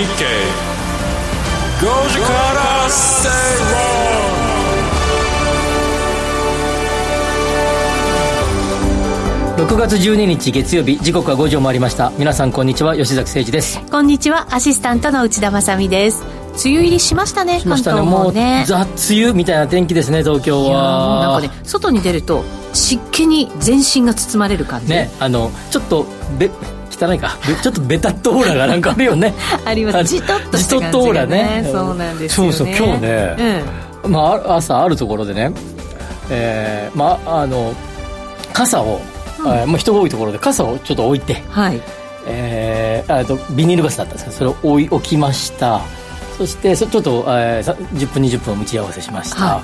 日経5時から正論6月12日月曜日時刻は5時を回りました。皆さんこんにちは。吉崎誠二です。こんにちは。アシスタントの内田まさです。梅雨入りしましたねしましたね。もうねザ・梅雨みたいな天気ですね東京は。なんかね外に出ると湿気に全身が包まれる感じ？ねあのちょっとべ汚いか。ちょっとベタっとオーラがなんかあるよね。あります。じとっとした感じ、ね、じとっとオーラね。そうなんですよ、ね、そうそう今日ね、うん、まあ、朝あるところでねえー、まああの傘を、うん、まあ、人が多いところで傘をちょっと置いて、はい。えー、あとビニール傘だったんですけどそれを置い置きました。そしてちょっと、えー、10分20分打ち合わせしました、はい、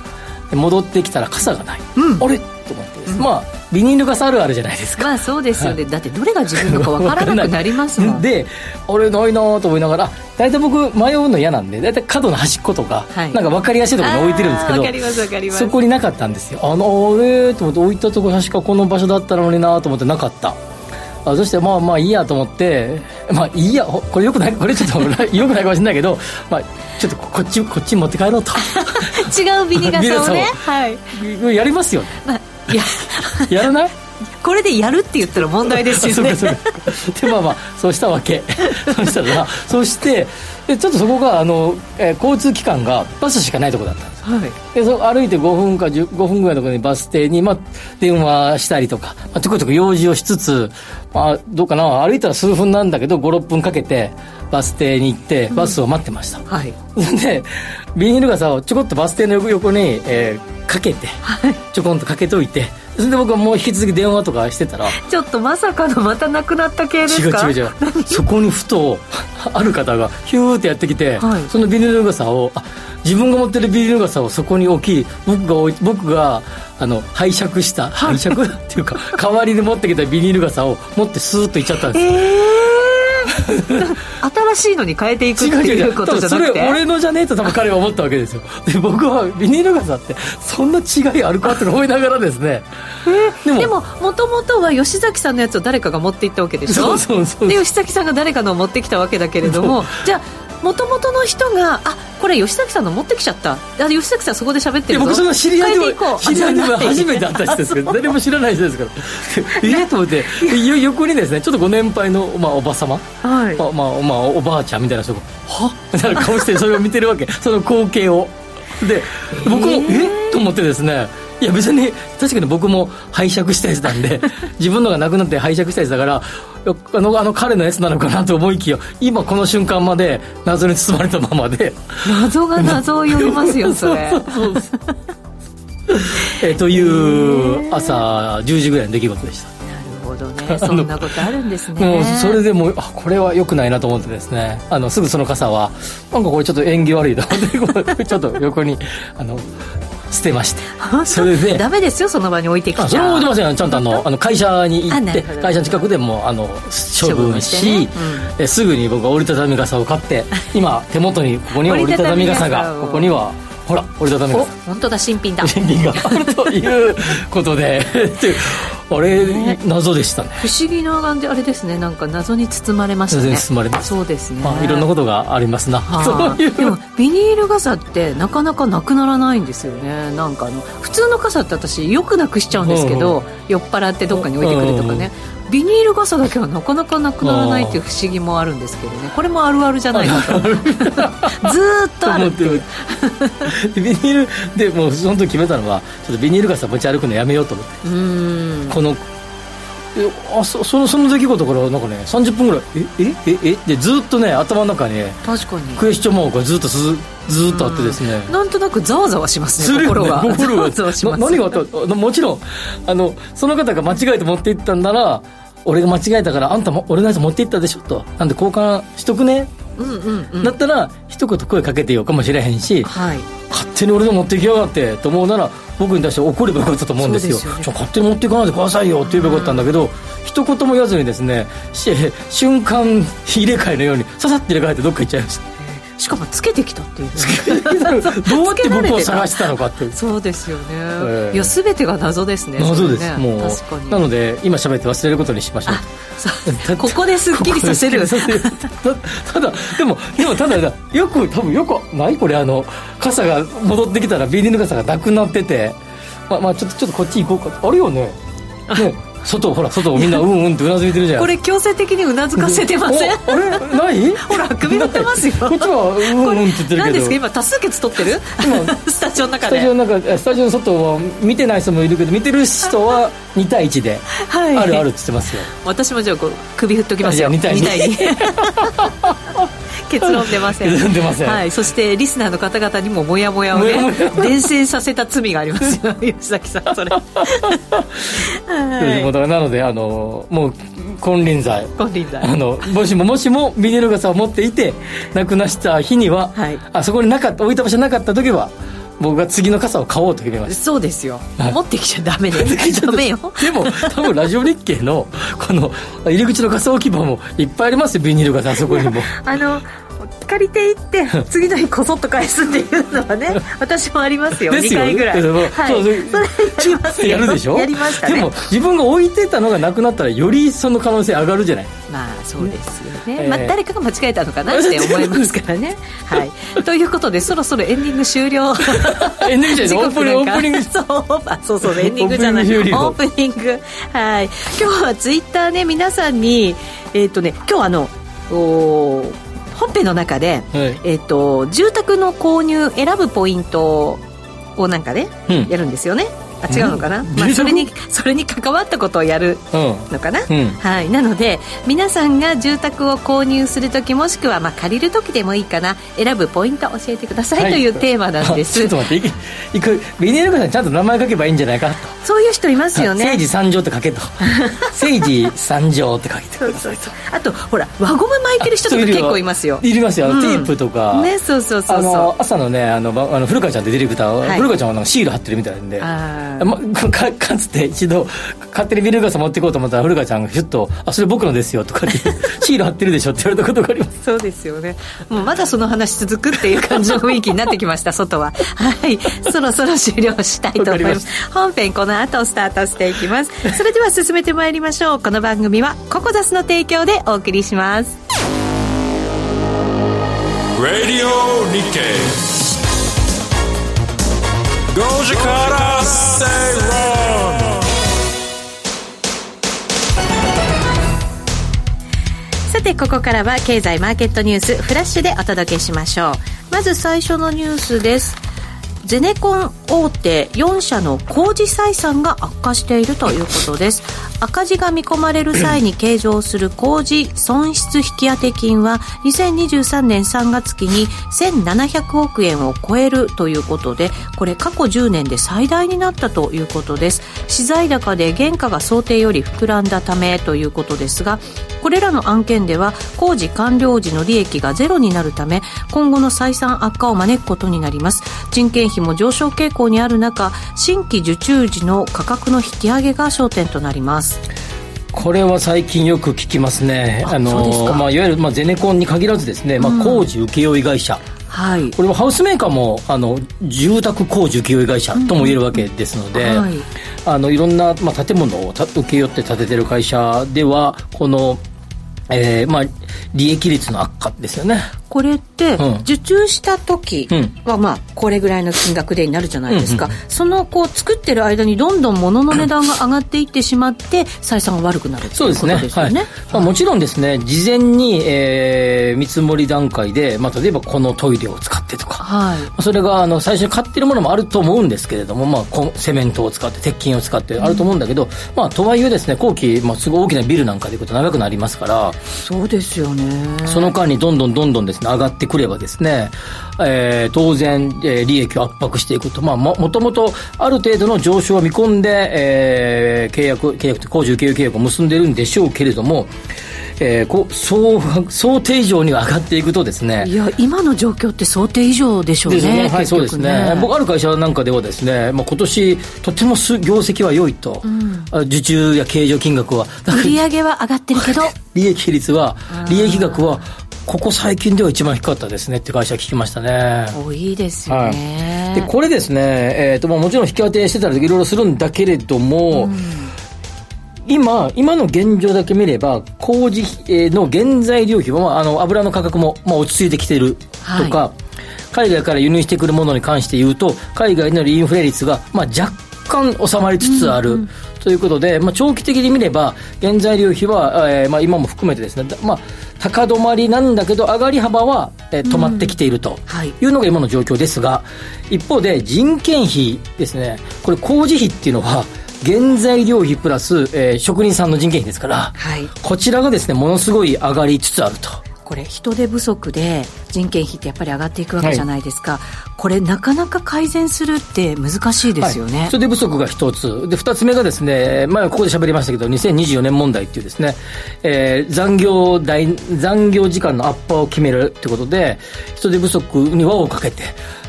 戻ってきたら傘がない、うん、あれ？と思ってです、うん、まあビニール傘あるあるじゃないですか。まあそうですよね、はい、だってどれが自分のか分からなくなりますもん。であれないなと思いながら大体僕迷うの嫌なんで大体角の端っことか、はい、なんか分かりやすいところに置いてるんですけど分かります分かります。そこになかったんですよ。あのあれ？と思って置いたとこ確かこの場所だったのになと思ってなかったあそしてまあまあいいやと思ってまあいいやこれよくないこれちょっとよ くないかもしれないけど、まあ、ちょっとこっちこっち持って帰ろうと。違うビニ傘をね。はい。やりますよ。ね、まあいや。やらない？これでやるって言ったら問題ですよね。でまあまあそうしたわけ。そしたらそしてでちょっとそこがあの、えー、交通機関がバスしかないところだったんです、はい、でそ歩いて5分か5分ぐらいのところにバス停に、まあ、電話したりとか、まあ、ちょこちょこ用事をしつつ、まあ、どうかな。歩いたら数分なんだけど56分かけてバス停に行ってバスを待ってました、うん、はい、でビニール傘をちょこっとバス停の横に、えー、かけて、はい、ちょこんとかけといてそれで僕はもう引き続き電話とかしてたらちょっとまさかのまたなくなった系ですか？違う違う違う。そこにふとある方がヒューってやってきて、はい、そのビニール傘をあ自分が持ってるビニール傘をそこに置き僕が僕があの拝借した拝借？っていうか代わりに持ってきたビニール傘を持ってスーッといっちゃったんですえー新しいのに変えていくっていうことじゃなくて。それ俺のじゃねえと多分彼は思ったわけですよ。で僕はビニール傘ってそんな違いあるかって思いながらですね。えー、でももともとは吉崎さんのやつを誰かが持っていったわけでしょ？そうそうそうで吉崎さんが誰かのを持ってきたわけだけれども。じゃあもともとの人があこれ吉崎さんの持ってきちゃった。あ吉崎さんそこで喋ってる僕その知り合いでも知り合いでも初めて会った人ですけど誰も知らない人ですから。えっと思って横にですねちょっとご年配の、まあ、おば様、はい。まあまあまあ、おばあちゃんみたいな人がは？みたいな顔してそれを見てるわけ。その光景を。で僕もええ？っと思ってですねいや別に確かに僕も拝借したやつなんで 自分のがなくなって拝借したやつだからあのあの彼のやつなのかなと思いきや今この瞬間まで謎に包まれたままで。謎が謎を呼びますよそれ。えという朝10時ぐらいの出来事でした。ほどね。そんなことあるんですね。もうそれでもあこれはよくないなと思ってですね。あのすぐその傘はなんかこれちょっと縁起悪いと思ってちょっと横にあの捨てまして。それで。ダメですよその場に置いてきちゃ。それは置いてませんちゃんとあのあの会社に行って会社の近くでもあの処分し、ね。うん、すぐに僕は折りたたみ傘を買って 今手元にここには折りたたみ傘がここにはほら折りたたみ傘本当だ新品だ。新品が。あるということで。あれ、ね、謎でしたね。不思議な感じあれですね。なんか謎に包まれましたね。包まれますそうですね、まあ、いろんなことがありますな。でもビニール傘ってなかなかなくならないんですよね。なんかあの普通の傘って私よくなくしちゃうんですけど、うん、酔っ払ってどっかに置いてくるとかね、うん、ビニール傘だけはなかなかなくならないっていう不思議もあるんですけどね。これもあるあるじゃないかと。ずっとあるっていう。ビニールでもうその時決めたのはちょっとビニール傘持ち歩くのやめようと思って。うん。このあそそのその出来事からなんかね30分ぐらいええええでずっとね頭の中に確かに。クエスチョンマークがずっとずずっとあってですね。なんとなくざわざわしますね心が心がざわします。何があった？もちろんあのその方が間違えて持っていったんなら俺が間違えたからあんたも俺のやつ持っていったでしょと。なんで交換しとくね。うんうんうん、だったら一言声かけてよかもしれへんし、はい、勝手に俺の持ってきやがってと思うなら僕に対して怒ればよかったと思うんですよ、ね、勝手に持っていかないでくださいよって言えばよかったんだけど、うん、一言も言わずにですね瞬間入れ替えのようにささって入れ替えてどっか行っちゃいましたしかもつけてきたっていう。どうやって僕を探したのかってそうですよね、えー、いや全てが謎ですね謎です、ね、もう。なので今喋って忘れることにしましょうここですっきりさせる。た だでもでもただよく多分よくないこれあの傘が戻ってきたらビニール傘がなくなってて。まあ、まあちょっとちょっとこっち行こうか。あるよね。ね外ほら外をみんなうんうんってうなずいてるじゃん。これ強制的にうなずかせてません？あれない？ほら首振ってますよ。こっちはうんうんって言ってるけど。何ですか？今多数決取ってる？今 スタジオの中で。スタジオの中スタジオの外は見てない人もいるけど見てる人は 2対1で、はい、あるあるって言ってますよ。私もじゃあこう首振っときますよ。2対 2, 2対2結論出ません。結論出ません、はい、そしてリスナーの方々にもモヤモヤをね伝染させた罪がありますよ。吉崎さんそれ。はいなのであのもう金輪際。金輪際。あのもしももしもビニール傘を持っていてなくなした日には、はい、あそこになかった置いた場所なかった時は僕が次の傘を買おうと決めましたそうですよ、はい、持ってきちゃダメ でダメよ。でも多分ラジオ日経のこの入り口の傘置き場もいっぱいありますよビニール傘あそこにも。あの借りていって次の日こそっと返すっていうのはね 私もありますよ。ですよ2回ぐらい、はい、そうそれやりますやるでしょ？やりました、ね、でも自分が置いてたのがなくなったらよりその可能性上がるじゃない？まあそうですよね、えー、まあ、誰かが間違えたのかなって思いますからね。はい。ということでそろそろエンディング終了。エンディングじゃない？オープニングそうそうそうエンディングじゃない。オープニングはい。今日はツイッターね皆さんにえっ、ー、とね今日あのお本編の中で、はい、えーと、住宅の購入選ぶポイントをなんかね、うん、やるんですよねあ違うのかな、まあ、それにそれに関わったことをやるのかな、うん、はい、なので皆さんが住宅を購入する時もしくはまあ借りる時でもいいかな選ぶポイント教えてください、はい、というテーマなんです。ちょっと待っていくビニール傘にちゃんと名前書けばいいんじゃないかと。そういう人いますよね政治三条って書けと。政治三条って書いて そうそうそう。あとほら輪ゴム巻いてる人とか結構いますよ。いりますよ、うん、テープとか。ねそうそうそうそう。朝のねあのあの古川ちゃんってディレクター、はい、古川ちゃんはなんかシール貼ってるみたいなんで。あま、か かつて一度勝手にビニール傘持っていこうと思ったら古川ちゃんがひゅっと「あそれ僕のですよ」とかって シール貼ってるでしょって言われたことがあります。そうですよね。もうまだその話続くっていう感じの雰囲気になってきました外は。はい。そろそろ終了したいと思います。本編この後スタートしていきます。それでは進めてまいりましょう。この番組はココザスの提供でお送りします。Radio Nikkei 5時から正論さてここからは経済マーケットニュースフラッシュでお届けしましょう。まず最初のニュースです。ゼネコン大手4社の工事採算が悪化しているということです。赤字が見込まれる際に計上する工事損失引当金は2023年3月期に1700億円を超えるということでこれ過去10年で最大になったということです。資材高で原価が想定より膨らんだためということですがこれらの案件では工事完了時の利益がゼロになるため今後の採算悪化を招くことになります。人件費も上昇傾向にある中新規受注時の価格の引き上げが焦点となります。これは最近よく聞きますね。あのまあ、いわゆる、まあ、ゼネコンに限らずですね、まあ、工事請負会社、はい、これはハウスメーカーもあの住宅工事請負会社とも言えるわけですので、うんはい、あのいろんな、まあ、建物を請け負って建ててる会社ではこのえー、まあ、利益率の悪化ですよね。これって、受注した時は、まあ、これぐらいの金額でになるじゃないですか。うんうん、その、こう、作ってる間にどんどん物の値段が上がっていってしまって、採算が悪くなるそうですね。ですね。はい、まあ、もちろんですね、事前に、えー、見積もり段階で、まあ、例えばこのトイレを使ってとか、はい、それが、あの、最初に買ってるものもあると思うんですけれども、まあ、セメントを使って、鉄筋を使ってあると思うんだけど、うん、まあ、とはいえですね、後期、まあ、すごい大きなビルなんかでいうこと長くなりますから、そうですよね。その間にどんどんどんどんですね上がってくればですね、えー、当然、えー、利益を圧迫していくと、まあ、ももともとある程度の上昇を見込んで、えー、契約契約工事請負契約を結んでるんでしょうけれどもえー、こう想想定以上に上がっていくとですねいや今の状況って想定以上でしょうねね。はいそうですね。僕ある会社なんかではですね、まあ、今年とても業績は良いと、うん、受注や経常金額は。売上は上がってるけど。利益率は利益額はここ最近では一番低かったですねって会社聞きましたね。多いですよね。はい、で、これですね、えっ、ー、と、まあもちろん引き当てしてたりいろいろするんだけれども、うん今、今の現状だけ見れば、工事の原材料費は、まあ、あの油の価格も、まあ、落ち着いてきてい。るとか、はい、海外から輸入してくるものに関して言うと、海外のインフレ率が、まあ、若干収まりつつある。うんうんということで、まあ、長期的に見れば、原材料費は、えーまあ、今も含めてですね、まあ、高止まりなんだけど、上がり幅は、えー、止まってきているというのが今の状況ですが、一方で人件費ですね、これ工事費っていうのは、原材料費プラス、えー、職人さんの人件費ですから、はい、こちらがですね、ものすごい上がりつつあると。これ人手不足で人件費ってやっぱり上がっていくわけじゃないですか、はい、これなかなか改善するって難しいですよね、はい、人手不足が一つ。で二つ目がですね前ここで喋りましたけど2024年問題っていうですね、えー、残業代残業時間のアッパーを決めるってことで人手不足に輪をかけて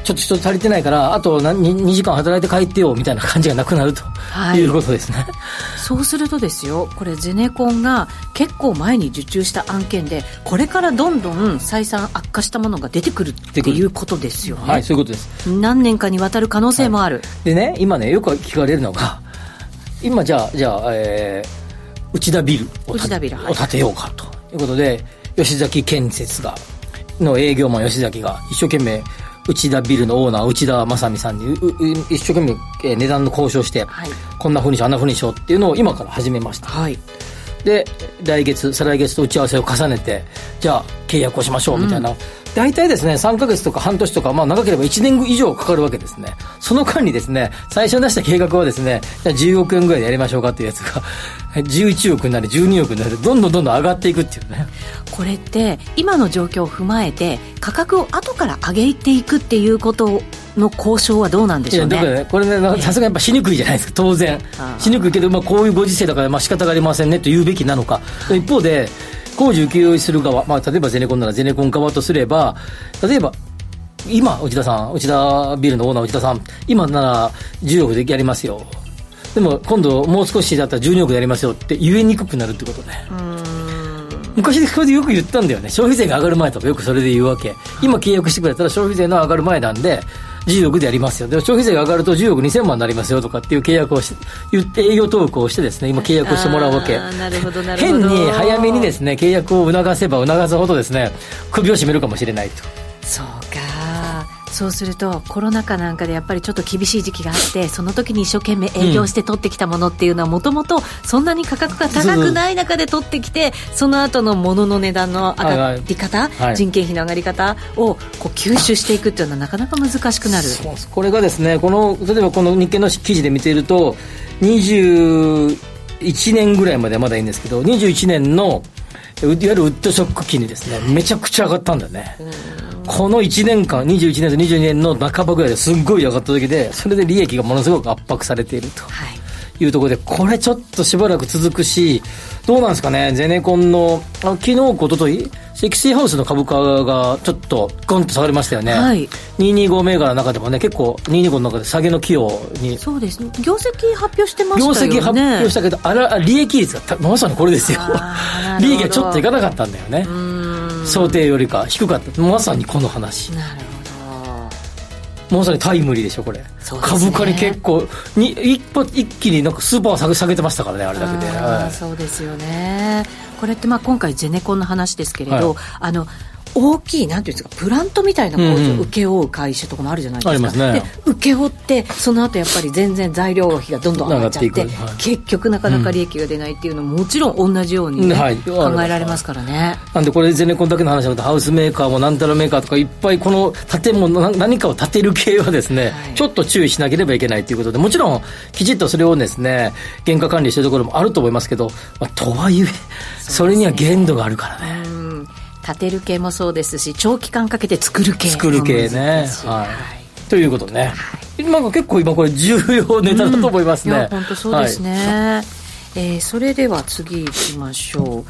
ちょっと人足りてないから、あと 2, 2時間働いて帰ってよみたいな感じがなくなると、はい、いうことですね。そうするとですよ、これ、ゼネコンが結構前に受注した案件で、これからどんどん採算悪化したものが出てくるっていうことですよね。はい、そういうことです。何年かにわたる可能性もある。はい、でね、今ね、よく聞かれるのが、今じゃあ、じゃあ、えー、内田ビルを内田ビル、はい、を建てようかということで、吉崎建設が、の営業マン吉崎が一生懸命内田ビルのオーナー、内田正美さんに一生懸命、え値段の交渉して、はい、こんなふうにしよう、あんなふうにしようっていうのを今から始めました。はい、で、来月、再来月と打ち合わせを重ねて、じゃあ契約をしましょうみたいな、うん、大体ですね、3か月とか半年とか、まあ長ければ1年以上かかるわけですね。その間にですね、最初に出した計画はですね、じゃあ10億円ぐらいでやりましょうかっていうやつが、11億になり12億になりどんどんどんどん上がっていくっていうねこれって今の状況を踏まえて価格を後から上げていくっていうことの交渉はどうなんでしょうね。ねこれね、さすがやっぱしにくいじゃないですか、当然。しにくいけど、まあ、こういうご時世だから、まあ仕方がありませんねと言うべきなのか。一方で、工事請負する側、まあ、例えばゼネコンならゼネコン側とすれば、例えば、今、内田さん、内田ビルのオーナー内田さん、今なら10億でやりますよ。でも今度もう少しだったら12億やりますよって言えにくくなるってことね。昔でこれでよく言ったんだよね。消費税が上がる前とかよくそれで言うわけ。今契約してくれたら消費税の上がる前なんで10億でやりますよ。でも消費税が上がると10億2000万になりますよとかっていう契約をし言って営業登録をしてですね今契約をしてもらうわけ。なるほどなるほど。変に早めにですね契約を促せば促すほどですね首を絞めるかもしれないと。そうかそうするとコロナ禍なんかでやっぱりちょっと厳しい時期があってその時に一生懸命営業して取ってきたものっていうのはもともとそんなに価格が高くない中で取ってきてその後の物の値段の上がり方、はい、人件費の上がり方をこう吸収していくっていうのはなかなか難しくなる。これがですねこの例えばこの日経の記事で見ていると21年ぐらいまでまだいいんですけど21年のいわゆるウッドショック期にですね。めちゃくちゃ上がったんだよね。この1年間、21年と22年の半ばぐらいですっごい上がった時で、それで利益がものすごく圧迫されていると。い。うところで、これちょっとしばらく続くし、どうなんですかね、ゼネコンの、あ昨日、おととい、積水ハウスの株価がちょっとゴンと下がりましたよね、はい、225銘柄の中でもね、結構、225の中で下げの寄与に、そうです。ね、業績発表してましたよね、業績発表したけど、あら利益率がまさにこれですよ、利益がちょっといかなかったんだよね。想定よりか低かった。まさにこの話。なるほど。まさにタイムリーでしょこれ、ね、株価に結構に一歩一気になんかスーパー下げ下げてましたからねあれだけで、はい、そうですよね。これってまあ今回ゼネコンの話ですけれど、はい、あの大きいなんていうんですかプラントみたいな工場を請け負う会社とかもあるじゃないですか、うんうん、で請け負ってその後やっぱり全然材料費がどんどん上がっちゃって、はい、結局なかなか利益が出ないっていうのももちろん同じように、ねはい、考えられますからね。なんでこれゼネコンだけの話なのでハウスメーカーもなんたらメーカーとかいっぱいこの建物何かを建てる系はですね、はい、ちょっと注意しなければいけないということでもちろんきちっとそれをですね原価管理してるところもあると思いますけど、まあ、とはいえそれには限度があるからね建てる系もそうですし長期間かけて作る系作る系ね。はい、ということね、はい、なんか結構今これ重要ネタだと思いますね、うん、本当そうですね、はい、えー、それでは次いきましょう。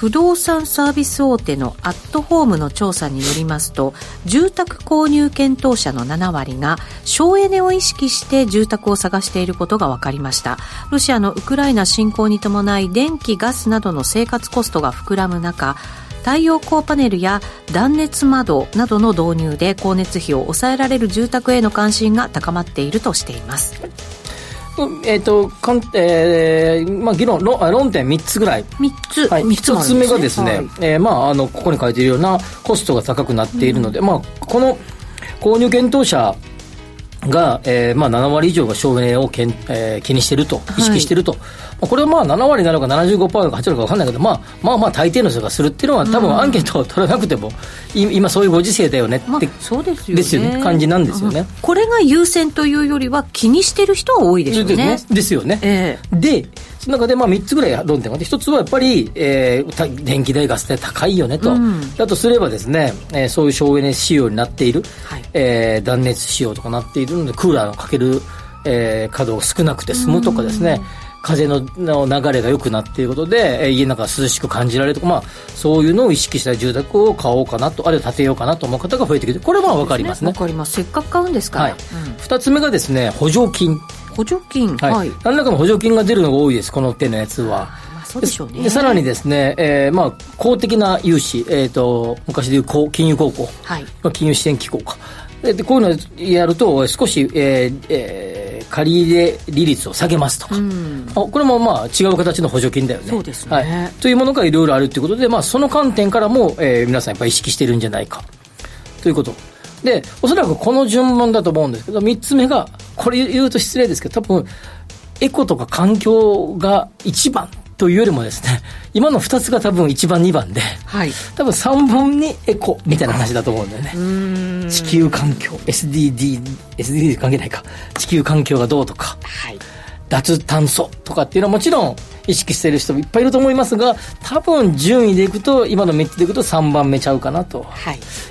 不動産サービス大手のアットホームの調査によりますと住宅購入検討者の7割が省エネを意識して住宅を探していることが分かりました。ロシアのウクライナ侵攻に伴い電気ガスなどの生活コストが膨らむ中太陽光パネルや断熱窓などの導入で光熱費を抑えられる住宅への関心が高まっているとしていますえっ、ー、と、かんえー、まあ、議論、論論点3つぐらい。3つ。はい。1つ目がですね、はい、えー、まあ、あの、ここに書いているようなコストが高くなっているので、うん、まあ、この購入検討者が、えーまあ、7割以上が省エネをけん、えー、気にしていると、意識していると、はい、これはまあ7割なのか75%なのか8割か分かんないけど、まあ、まあまあ大抵の人がするっていうのは、多分アンケートを取らなくても、今そういうご時世だよねって、まあ、そうですよね。ですよね。感じなんですよね、これが優先というよりは、気にしてる人は多いでしょうね。ですよね。えー、でその中でまあ3つぐらい論点があって、1つはやっぱり、えー、電気代、ガス代高いよねと、うん、だとすればですね、えー、そういう省エネ仕様になっている、はい、えー、断熱仕様とかなっているので、クーラーをかける、えー、稼働少なくて済むとかですね、風のの流れが良くなっていることで、えー、家の中涼しく感じられるとか、まあ、そういうのを意識した住宅を買おうかなと、あるいは建てようかなと思う方が増えてきて、これは分かりますね。わ、ね、かります。せっかく買うんですから。はい。二、うん、つ目がですね、補助金。補助金、はい、はい、何らかの補助金が出るのが多いですこの手のやつは。そうでしょうね。でさらにですね、えー、まあ公的な融資、えっ、ー、と昔でいう金融高校、はい、まあ金融支援機構か。でこういうのやると少し、えーえー、借入利率を下げますとか、うん、これもまあ違う形の補助金だよね。そうですね、はい、というものがいろいろあるということで、まあ、その観点からも、えー、皆さんやっぱり意識してるんじゃないか。ということで、おそらくこの順番だと思うんですけど、3つ目が、これ言うと失礼ですけど、多分、エコとか環境が一番というよりもですね、今の2つが多分1番、2番で、はい、多分3本にエコみたいな話だと思うんだよね。地球環境、SDD、SDD 関係ないか、地球環境がどうとか、はい、脱炭素とかっていうのはもちろん、意識している人もいっぱいいると思いますが多分順位でいくと今の3つでいくと3番目ちゃうかなと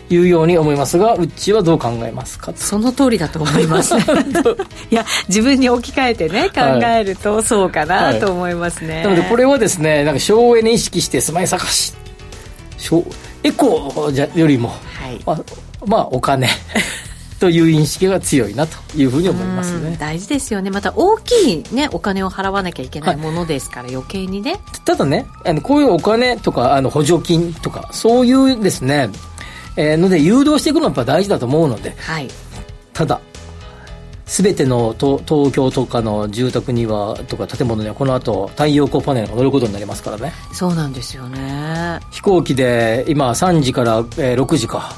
い。うように思いますがうちはどう考えますか？その通りだと思います。いや自分に置き換えてね考えるとそうかなと思いますね、はい、なのでこれはですねなんか省エネ意識して住まい探しエコじゃよりも、はい、まあ、まあお金という認識が強いなというふうに思いますね。大事ですよね。また大きい、ね、お金を払わなきゃいけないものですから、はい、余計にね。ただねあのこういうお金とかあの補助金とかそういうですね、えー、ので誘導していくのはやっぱ大事だと思うので、はい、ただすべての東東京とかの住宅にはとか建物にはこの後太陽光パネルが乗ることになりますからね。そうなんですよね。飛行機で今3時から、えー、6時か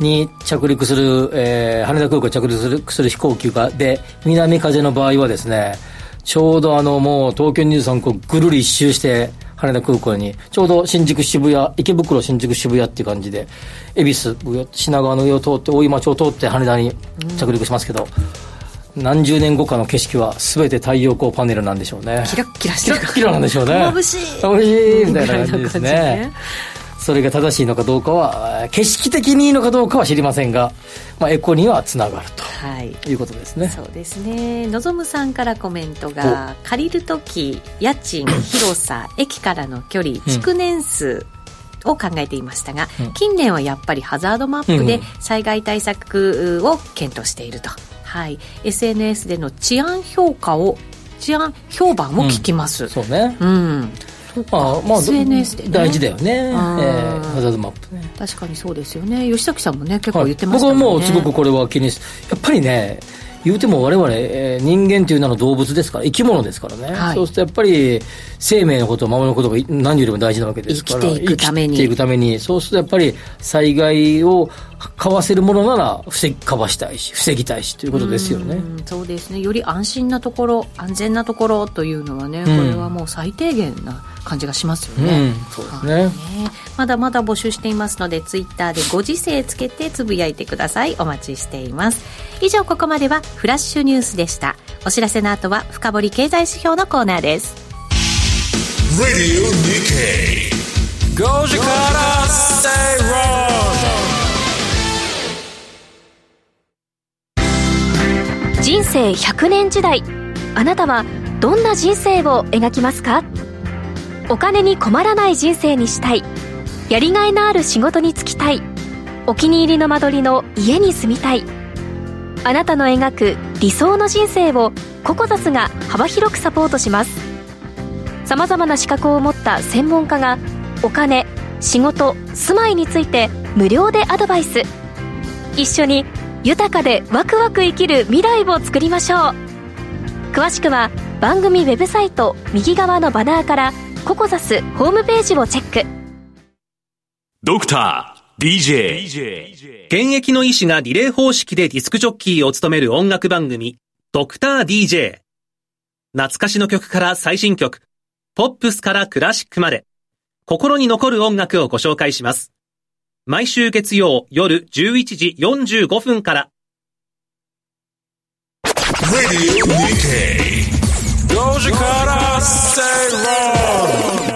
に着陸する、えー、羽田空港に着陸するする飛行機がで南風の場合はですねちょうどあのもう東京23区ぐるり一周して羽田空港にちょうど新宿渋谷池袋新宿渋谷っていう感じで恵比寿品川の上を通って大井町を通って羽田に着陸しますけど、うん、何十年後かの景色は全て太陽光パネルなんでしょうね。キラッキラしてる。キラッキラなんでしょうね。眩しい。眩しいみたいな感じですねそれが正しいのかどうかは景色的にいいのかどうかは知りませんが、まあ、エコにはつながると、はい、いうことですね。そうですね。のぞむさんからコメントが借りる時家賃広さ 駅からの距離築年数、を考えていましたが、うん、近年はやっぱりハザードマップで災害対策を検討していると、はい、SNS での治安評価を治安評判を聞きます、うん、そうね、うんあまあ SNS で、ね、大事だよね、えー、ハザードマップ。ね確かにそうですよね。吉崎さんもね結構言ってましたね、はい、僕はもうすごくこれは気にやっぱりね言うても我々、えー、人間という名の動物ですから生き物ですからね、はい、そうするとやっぱり生命のことを守ることが何よりも大事なわけですから生きていくために生きていくために。そうするとやっぱり災害をかわせるものなら防ぎかわしたいし防ぎたいしということですよね。そうですね。より安心なところ安全なところというのはね、これはもう最低限な感じがしますよね、うん、そうですね、ね、まだまだ募集していますのでツイッターでご時世つけてつぶやいてください。お待ちしています。以上ここまではフラッシュニュースでした。お知らせの後は深掘経済指標のコーナーです5時から人生100年時代あなたはどんな人生を描きますかお金に困らない人生にしたいやりがいのある仕事に就きたいお気に入りの間取りの家に住みたいあなたの描く理想の人生をココザスが幅広くサポートしますさまざまな資格を持った専門家がお金仕事住まいについて無料でアドバイス。一緒に豊かでワクワク生きる未来を作りましょう。詳しくは番組ウェブサイト右側のバナーからココザスホームページをチェック。ドクター DJ 現役の医師がリレー方式でディスクジョッキーを務める音楽番組ドクター DJ 懐かしの曲から最新曲ポップスからクラシックまで。心に残る音楽をご紹介します。毎週月曜夜11時45分から。Radio Nikkei Doja Cat Stay Wrong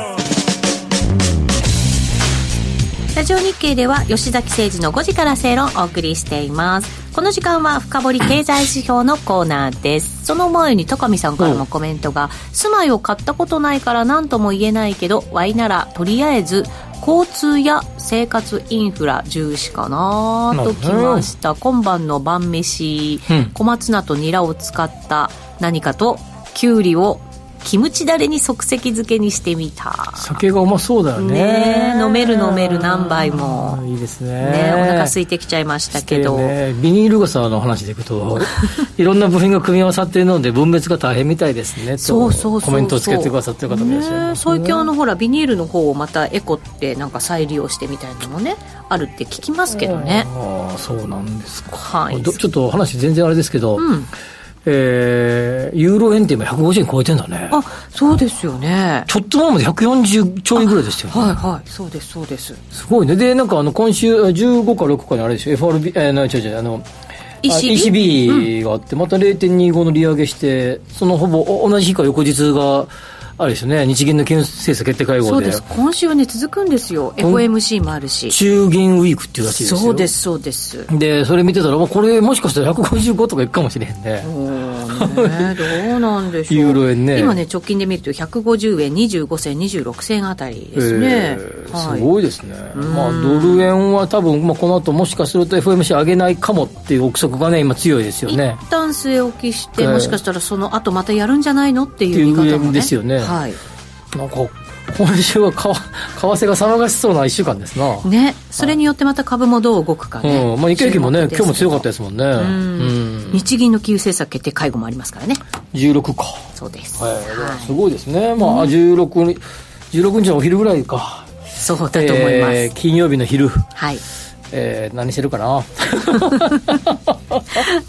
ラジオ日経では吉崎誠二の5時から正論をお送りしています。この時間は深掘り経済指標のコーナーです。その前に高見さんからのコメントが、住まいを買ったことないから何とも言えないけど Y ならとりあえず交通や生活インフラ重視かなときました、今晩の晩飯、うん。小松菜とニラを使った何かときゅうりをキムチだれに即席漬けにしてみた。酒がうまそうだよね。飲める飲める何杯も。いいですね。ねお腹空いてきちゃいましたけど、ね。ビニール傘の話でいくと いろんな部品が組み合わさっているので分別が大変みたいですね。とそうそうそうそう。コメントをつけてくださってる方もいらっしゃいねます最近あのほらビニールの方をまたエコってなんか再利用してみたいなのもねあるって聞きますけどね。ああそうなんですか、はい。どちょっと話全然あれですけど、うんえーユーロ円って今150円超えてんだね。あそうですよね。ちょっと前まで140ちょいぐらいですよね。はいはいそうですそうです。すごいね。でなんかあの今週15か6かにあれでしょ。FRB えー、な違う違うあの ECB? があって、また0.25の利上げして、そのほぼお同じ日か翌日が、あれですよね、日銀の金融政策決定会合で。そうです、今週はね続くんですよ。FOMC もあるし。中銀ウィークっていうらしいですよ。そうですそうです。で、それ見てたら、まあこれもしかしたら155とかいくかもしれへんね。ね。どうなんでしょう。ユーロ円ね。今ね直近で見ると150円25銭26銭あたりですね、えーはい。すごいですね、まあ、ドル円は多分、まあ、この後もしかすると FOMC 上げないかもっていう憶測がね、今、強いですよね。一旦据え置きして、ええもしかしたらその後またやるんじゃないのっていう見方もね。ですよねはい。なんか今週は為 為替が騒がしそうな1週間ですな。ね、それによってまた株もどう動くかね、うん。まあ、日経平均もね、今日も強かったですもんね。うん。うん、日銀の金融政策決定会合もありますからね。16か。そうです、はい、はい。すごいですね。まあ、16日、16日のお昼ぐらいか。そうだと思います、えー金曜日の昼、はいえー何してるかな？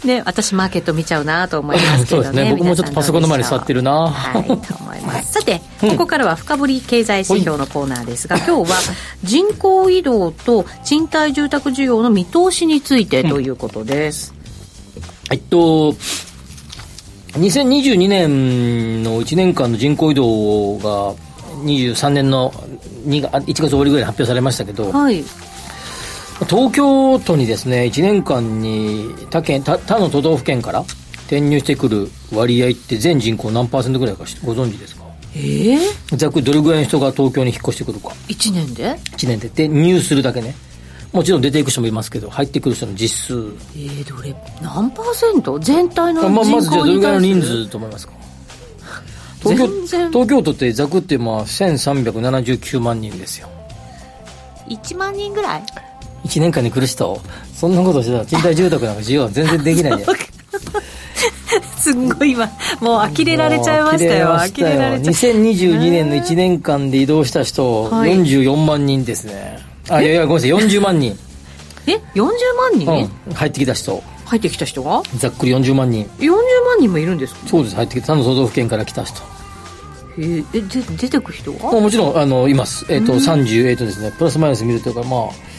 ね私マーケット見ちゃうなと思いますけどねそうですね。僕もちょっとパソコンの前に座ってるな。はいと思います。さてここからは深掘り経済指標のコーナーですが、今日は人口移動と賃貸住宅需要の見通しについてということです、えっと、2022年の1年間の人口移動が23年の2が1月終わりぐらいに発表されましたけど、はい東京都にですね1年間に他県他他の都道府県から転入してくる割合って全人口何パーセントぐらいかしご存知ですか？ええ？ざっくりどれぐらいの人が東京に引っ越してくるか。1年で？1年で。転入するだけね。もちろん出ていく人もいますけど入ってくる人の実数。えー、どれ何パーセント？全体の人まあ、まずじゃあどれぐらいの人数と思いますか？東京東京都ってざくってまあ1379万人ですよ。1万人ぐらい？1年間に来る人そんなことしてたら賃貸住宅なんか需要は全然できないんじゃない すんごい今もう呆れられちゃいましたよ。呆れられちゃ2022年の1年間で移動した人、はい。44万人ですね。あいやいやごめんなさい40万人、え？40万人、うん、入ってきた人。入ってきた人が？ざっくり40万人。40万人もいるんですか？そうです入ってきた。他の都道府県から来た人。えー。えで出てく人まあがもちろんあのいます、えっと30、えっとですね、プラスマイナス見るというか、まあ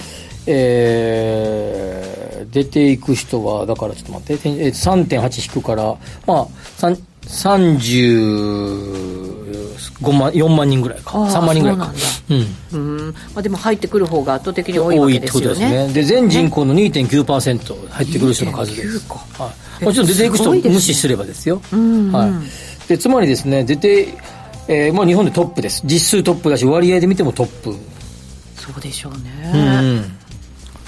えー出ていく人は、だからちょっと待って、てんえー3.8引くから、まあ、さん35万、4万人ぐらいか、あー3万人ぐらいか。そううんうん、まあ、でも入ってくる方が圧倒的に多いわ多いってことけですよねですね。で、全人口の2.9%入ってくる人の数です。2.9かはい、もちろん出ていく人を無視すればですよ。うんはい。で、つまりですね、出て、えーまあ日本でトップです。実数トップだし、割合で見てもトップ。そうでしょううね、ん。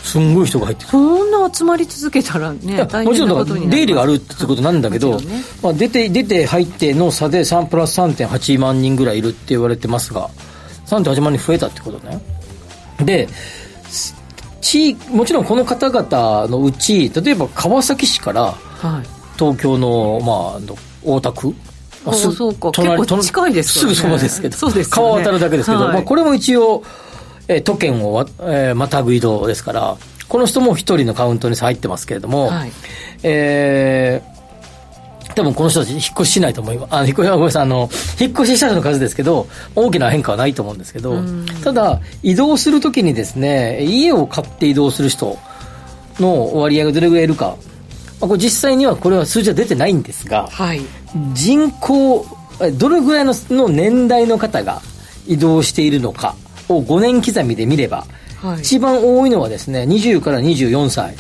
すんごい人が入ってくる。そんな集まり続けたらね大もちろんだから出入りがあるってことなんだけど、ね。まあ、出て出て入っての差で3プラス3.8万人ぐらいいるって言われてますが3.8万人増えたってことね。で地もちろんこの方々のうち例えば川崎市から東京の、まあ、大田区あそうか。隣結構近いですから、ね、すぐそばですけどそうです、ね、川渡るだけですけど、はい、まあ、これも一応、えー、都県を、えー、またぐ移動ですからこの人も一人のカウントに入ってますけれども、はい、えー多分この人たち引っ越ししないと思います。あ、引っ越し、ごめんなさい、あの、引っ越しした人の数ですけど、大きな変化はないと思うんですけど、ただ、移動するときにですね、家を買って移動する人の割合がどれぐらいいるか、まあ、これ実際にはこれは数字は出てないんですが、はい、人口、どれぐらいのの年代の方が移動しているのかを5年刻みで見れば、はい、一番多いのはですね、20から24歳。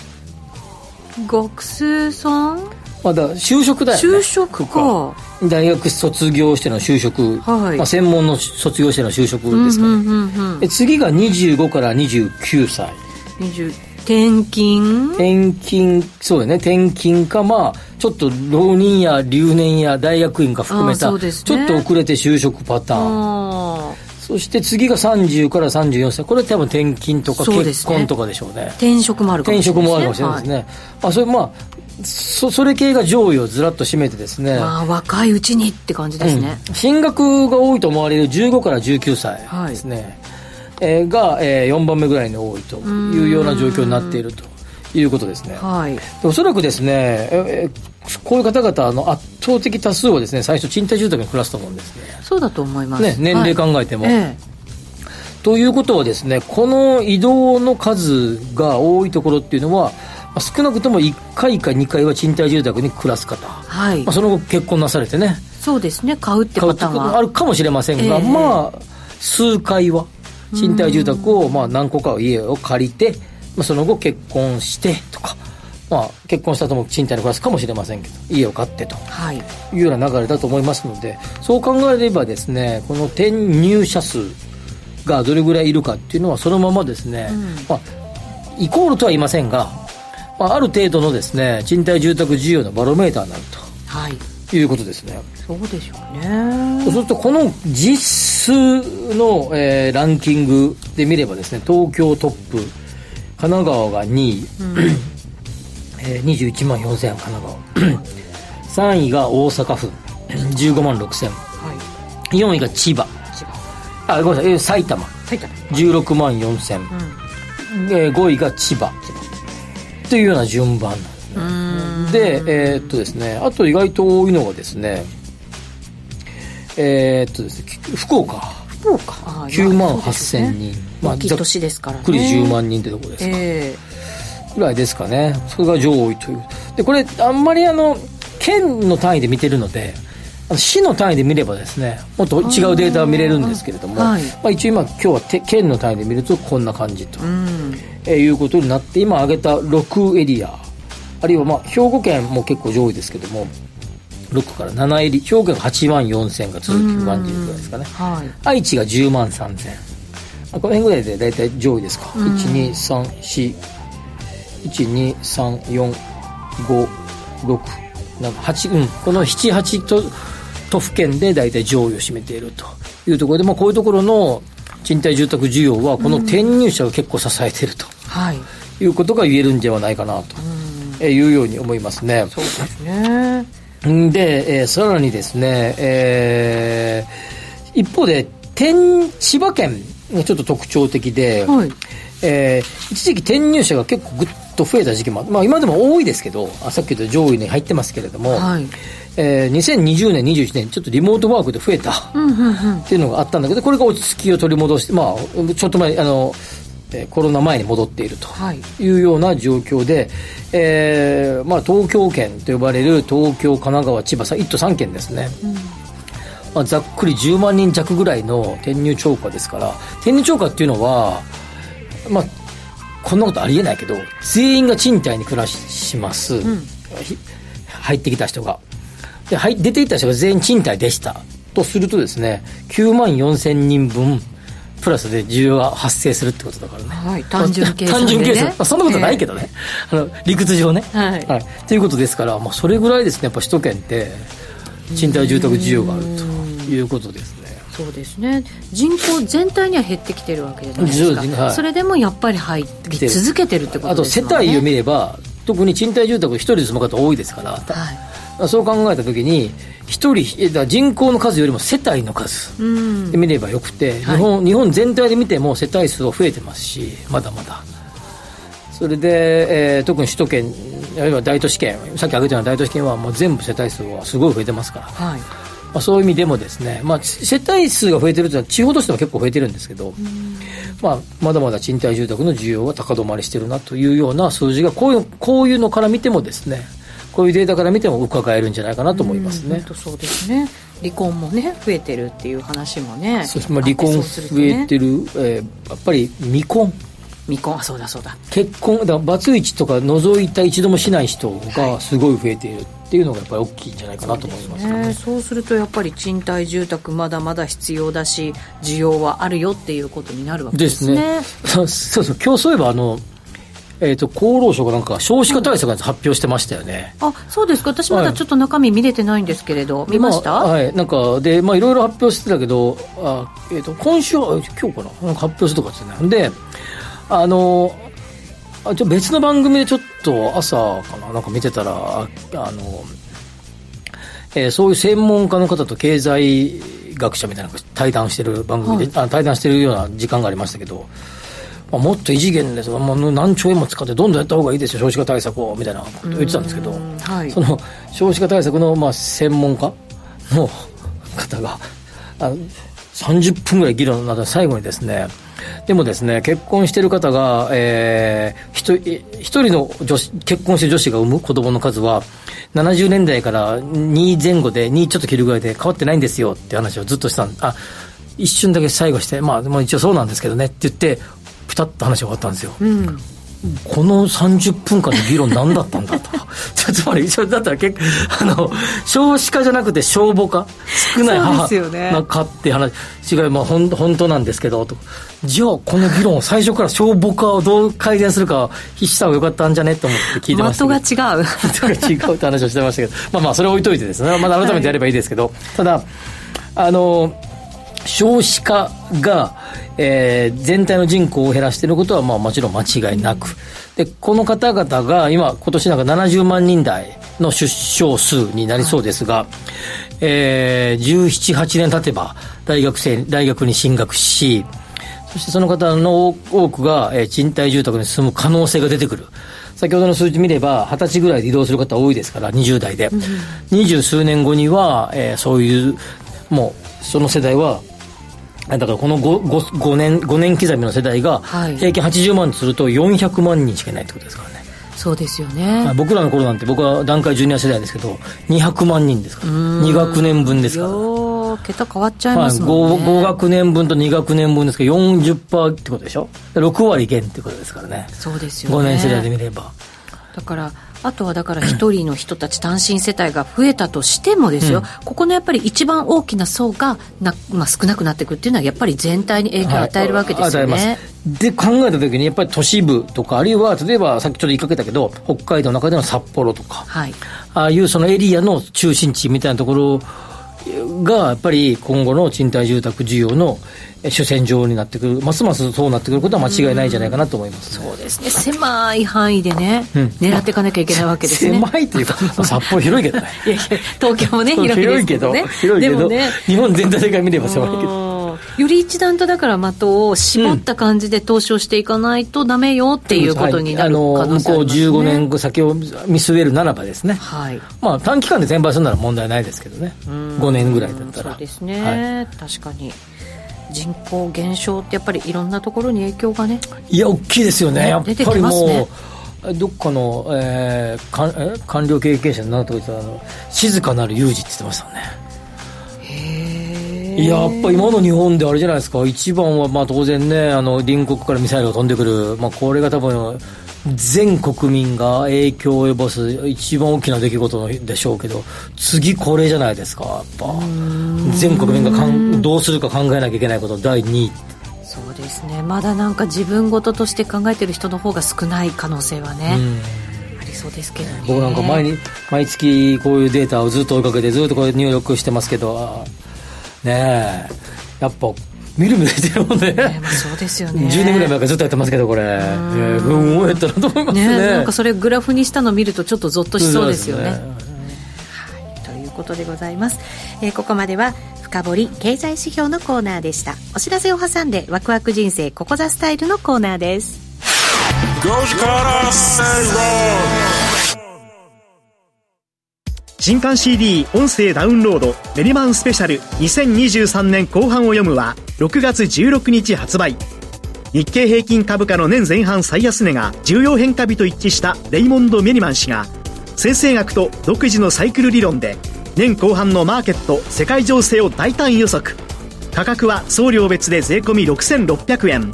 学生さん？まだ就職だよね。就職か。大学卒業しての就職、はい、まあ、専門の卒業しての就職ですから、ね、うんうんうん、次が25から29歳。20転勤？転勤そうだね。転勤かまあちょっと浪人や留年や大学院か含めた、ね、ちょっと遅れて就職パターンそして次が30から34歳。これ多分転勤とか結婚とかでしょうね。転職もあるかもしれない、ね、転職もあるかもしれないですね、はい、あそれまあそそれ系が上位をずらっと占めてですね、まあ、若いうちにって感じですね、うん、進学が多いと思われる15から19歳ですね、はい、えー、が、えー、4番目ぐらいに多いというような状況になっているということですね、はい、おそらくですね、えー、こういう方々の圧倒的多数はですね最初賃貸住宅に暮らすと思うんですね。そうだと思います、ね、年齢考えても、はい。えーということはですねこの移動の数が多いところっていうのは少なくとも1回か2回は賃貸住宅に暮らす方、はい。まあ、その後結婚なされてね。そうですね。買うってパターンは。あるかもしれませんが、えー、まあ数回は賃貸住宅を、まあ、何個か家を借りて、まあ、その後結婚してとか、まあ、結婚したとも賃貸に暮らすかもしれませんけど家を買ってと、はい、いうような流れだと思いますのでそう考えればですねこの転入者数がどれぐらいいるかっていうのはそのままですね、うん、まあ、イコールとは言いませんがまあ、ある程度のですね賃貸住宅需要のバロメーターになると、はい、いうことですね。そうでしょうね。そうするとこの実数の、えー、ランキングで見ればですね東京トップ神奈川が2位、うん。えー、21万4000円神奈川。3位が大阪府。15万6000、はい、4位が千葉。あごめんなさい、えー、埼玉。埼玉。16万4000、うん。えー、5位が千葉。千葉というような順番なんですねでえー、っとですね。あと意外と多いのがですね。えー、っとですね。福岡福岡9万8000人、ね、まあ、ざっくり10万人ってとこですか、えー、ぐらいですかね。それが上位という。でこれあんまりあの県の単位で見てるので市の単位で見ればですねもっと違うデータが見れるんですけれども、はい、まあ、一応今今日は県の単位で見るとこんな感じと、えー、いうことになって今挙げた6エリアあるいはまあ兵庫県も結構上位ですけども6から7エリ兵庫県が8万4000が続く感じぐらいですかね、はい、愛知が10万3000この辺ぐらいで大体上位ですか、うん、1234 12345678うん。この78と都府県で大体上位を占めているというところで、まあ、こういうところの賃貸住宅需要はこの転入者が結構支えていると、はい、いうことが言えるんではないかなというように思いますね。そうですねで、えー、さらにですね、えー、一方で天千葉県がちょっと特徴的で、はい。えー、一時期転入者が結構ぐっと増えた時期もまあ、今でも多いですけどさっき言った上位に入ってますけれども、はい。えー、2020年、21年、ちょっとリモートワークで増えたっていうのがあったんだけど、これが落ち着きを取り戻して、まあ、ちょっと前、あの、えー、コロナ前に戻っているとい。うような状況で、はい、えー、まあ、東京圏と呼ばれる東京、神奈川、千葉、1都3県ですね。うん。まあ、ざっくり10万人弱ぐらいの転入超過ですから転入超過っていうのは、まあ、こんなことありえないけど全員が賃貸に暮らします、うん、入ってきた人が。で、はい、出ていった人が全員賃貸でした。とするとですね、9万4千人分、プラスで需要が発生するってことだからね。はい、単純計算、ね、単純計算。まあ、そんなことないけどね。えー、あの、理屈上ね。はい。はい。ということですから、まあ、それぐらいですね、やっぱ首都圏って、賃貸住宅需要があるということですね。そうですね人口全体には減ってきてるわけじゃないですか、はい、それでもやっぱり入り続けてるってことですねあと世帯を見れば特に賃貸住宅一人で住む方多いですから、はい、そう考えた時に一人人口の数よりも世帯の数で見ればよくて、日本日本全体で見ても世帯数は増えてますしまだまだ。それで、えー、特に首都圏あるいは大都市圏さっき挙げたような大都市圏はもう全部世帯数はすごい増えてますから、はい。まあ、そういう意味でもですね、まあ、世帯数が増えてるというのは地方としては結構増えてるんですけど、まあ、まだまだ賃貸住宅の需要は高止まりしてるなというような数字がこういうこういうのから見てもですねこういうデータから見ても伺えるんじゃないかなと思いますね。うそうですね。離婚もね増えてるっていう話もねそうまあ、離婚増えてる、ね、えー、やっぱり未婚。未婚。あそうだそうだ。結婚だバツイチとか除いた一度もしない人がすごい増えているっていうのがやっぱり大きいんじゃないかなと思いますね。そうするとやっぱり賃貸住宅まだまだ必要だし需要はあるよっていうことになるわけですね。ですね。そうそう今日そういえばあのえーと、厚労省がなんか少子化対策発表してましたよね、うん、あそうですか。私まだちょっと中身見れてないんですけれど、はい、見ました、まあ、はい。なんかでまあいろいろ発表してたけどあ、えーと、今週今日かな？なんか発表するとかですねであのあちょ別の番組でちょっと朝かな？なんか見てたらあの、えー、そういう専門家の方と経済学者みたいな対談してる番組で、はい、あ対談してるような時間がありましたけど、まあ、もっと異次元ですもう何兆円も使ってどんどんやった方がいいですよ少子化対策をみたいなこと言ってたんですけど、はい、その少子化対策のまあ専門家の方があ30分ぐらい議論になった最後にですねでもですね、結婚してる方が、えー、一人の女子、結婚してる女子が産む子供の数は、70年代から2前後で、2ちょっと切るぐらいで変わってないんですよって話をずっとしたんあ、一瞬だけ最後して、まあ、まあ、一応そうなんですけどねって言って、ピタッと話が終わったんですよ。うんこの30分間の議論何だったんだと。つまり、だったら結構、あの、少子化じゃなくて消母化少ない母のかって話、違い、まあ、ほん本当なんですけど、と。じゃあ、この議論を最初から消母化をどう改善するか、必死した方がよかったんじゃねと思って聞いてました的が違う。的が違うって話をしてましたけど、まあまあ、それ置いといてですね、まだ改めてやればいいですけど、はい、ただ、あの、少子化が、えー、全体の人口を減らしていることは、まあ、もちろん間違いなく、でこの方々が今、今年なんか70万人台の出生数になりそうですが、はい、えー、17、8年経てば大学生大学に進学し、そしてその方の多くが、えー、賃貸住宅に住む可能性が出てくる。先ほどの数字見れば、二十歳ぐらいで移動する方多いですから、20代で。二、十、数年後には、えー、そういう、もう、その世代はだからこの 5, 5, 5, 年5年刻みの世代が平均80万とすると400万人しかいないってことですからね。そうですよね、まあ、僕らの頃なんて僕は段階ジュニア世代ですけど200万人ですから。2学年分ですから。桁変わっちゃいますもんね、はい、5, 5学年分と2学年分ですけど40%ってことでしょ？6割減ってことですからね。そうですよね。5年世代で見れば。だからあとはだから一人の人たち単身世帯が増えたとしてもですよ、うん、ここのやっぱり一番大きな層がな、まあ、少なくなっていくっていうのはやっぱり全体に影響を与えるわけですよね。はいで考えた時にやっぱり都市部とかあるいは例えばさっきちょっと言いかけたけど北海道の中での札幌とか、はい、ああいうそのエリアの中心地みたいなところがやっぱり今後の賃貸住宅需要の主戦場になってくる、ますますそうなってくることは間違いないんじゃないかなと思います、ね、そうですね、狭い範囲でね、うん、狙っていかなきゃいけないわけですね。狭いっていうか、札幌広いけどね。いやいや、東京もね、広いけど、ね、広いけど、ね、日本全体で見れば狭いけど。より一段とだから的を絞った感じで投資をしていかないとだめよっていうことになる可能性あります、ね、向こう15年後先を見据えるならばですね、はい、まあ短期間で転売するなら問題ないですけどね。5年ぐらいだったら。そうですね、はい、確かに人口減少ってやっぱりいろんなところに影響がね。いや大きいですよね。やっぱりもうどっかの、えー、かえ官僚経験者になった時あの静かなる有事って言ってましたねへえやっぱ今の日本であれじゃないですか。一番はまあ当然ねあの隣国からミサイルが飛んでくる、まあ、これが多分全国民が影響を及ぼす一番大きな出来事でしょうけど次これじゃないですか。やっぱ全国民がかんどうするか考えなきゃいけないこと。第2位。そうですね。まだなんか自分事として考えてる人の方が少ない可能性はねありそうですけどね。僕なんか毎毎月こういうデータをずっと追いかけてずっとこれ入力してますけどねえ。やっぱみるみるしてるもんね、ねまあ、そうですよね。10年ぐらい前からずっとやってますけどこれ。うん。やったなと思いますね。ねなんかそれグラフにしたの見るとちょっとゾッとしそうですよね、ね、はい、ということでございます、えー、ここまでは深掘り経済指標のコーナーでした。お知らせを挟んでワクワク人生ここザスタイルのコーナーです新刊 CD 音声ダウンロードメリマンスペシャル2023年後半を読むは6月16日発売日経平均株価の年前半最安値が重要変化日と一致したレイモンド・メリマン氏が先生学と独自のサイクル理論で年後半のマーケット世界情勢を大胆予測。価格は送料別で税込6600円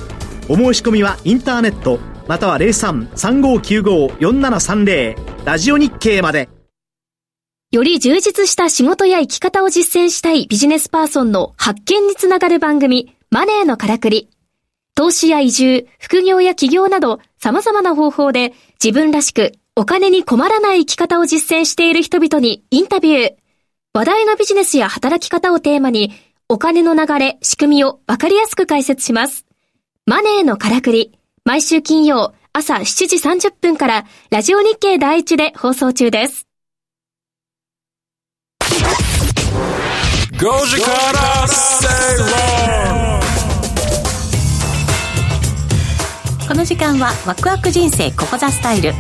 お申し込みはインターネットまたは03-3595-4730ラジオ日経まで。より充実した仕事や生き方を実践したいビジネスパーソンの発見につながる番組、マネーのからくり。投資や移住、副業や起業など様々な方法で自分らしくお金に困らない生き方を実践している人々にインタビュー。話題のビジネスや働き方をテーマにお金の流れ、仕組みをわかりやすく解説します。マネーのからくり。毎週金曜朝7時30分からラジオ日経第一で放送中です。5時から正論この時間はワクワク人生ここザスタイル。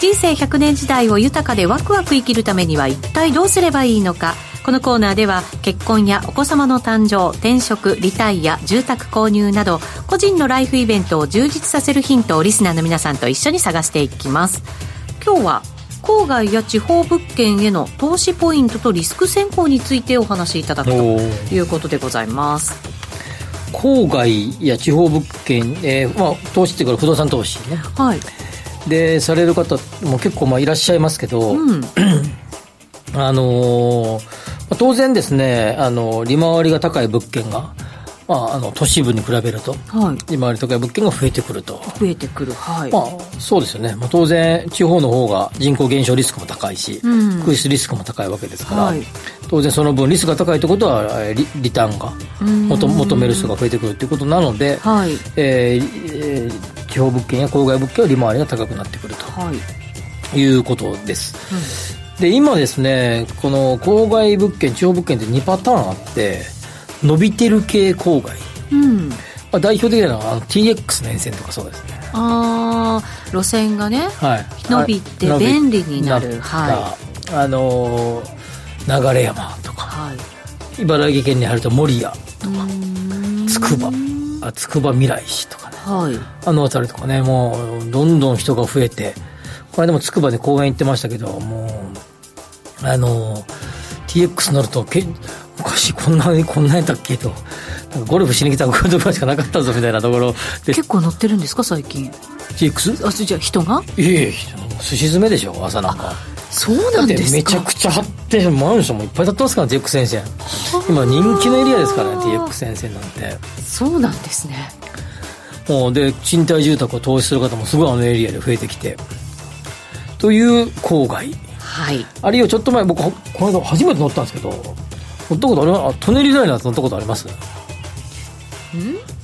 人生100年時代を豊かでワクワク生きるためには一体どうすればいいのか。このコーナーでは結婚やお子様の誕生転職リタイア住宅購入など個人のライフイベントを充実させるヒントをリスナーの皆さんと一緒に探していきます。今日は郊外や地方物件への投資ポイントとリスク先行についてお話しいただくということでございます。郊外や地方物件、えーまあ、投資っていうか不動産投資ね、はい、でされる方も結構まあいらっしゃいますけど、うん、あのー、当然ですねあの利回りが高い物件がまあ、あの都市部に比べると、はい、利回り高い物件が増えてくると。増えてくる。はい、まあ、そうですよね、まあ、当然地方の方が人口減少リスクも高いし、うん、空室リスクも高いわけですから、はい、当然その分リスクが高いということはリリターンが求求める人が増えてくるということなので、はい。えーえー、地方物件や郊外物件は利回りが高くなってくると、はい、いうことです、うん、で今ですねこの郊外物件地方物件って2パターンあって伸びてる系郊外、うん。まあ、代表的なのはあの TX の沿線とかそうですね。ああ路線がね、はい、伸びて便利になる。はい。あのー、流山とか、はい、茨城県に入ると守谷とか。つくばあつくば未来市とかね、はい、あの辺りとかねもうどんどん人が増えて。これでもつくばで公園行ってましたけどもうあのー、TX 乗るとけ昔こんなにこんなやったっけと。ゴルフしに来たところしかなかったぞみたいなところで結構乗ってるんですか最近。TX? あじゃあ人が？いえいえすし詰めでしょ朝なんかそうなんですか。めちゃくちゃ張ってマンションもいっぱい建ってますから TX 戦線今人気のエリアですからね TX 戦線なんて。そうなんですね。もうで賃貸住宅を投資する方もすごいあのエリアで増えてきて。という郊外。はい。あるいはちょっと前僕この間初めて乗ったんですけど乗ったことあります舎人ライナー乗ったことあります？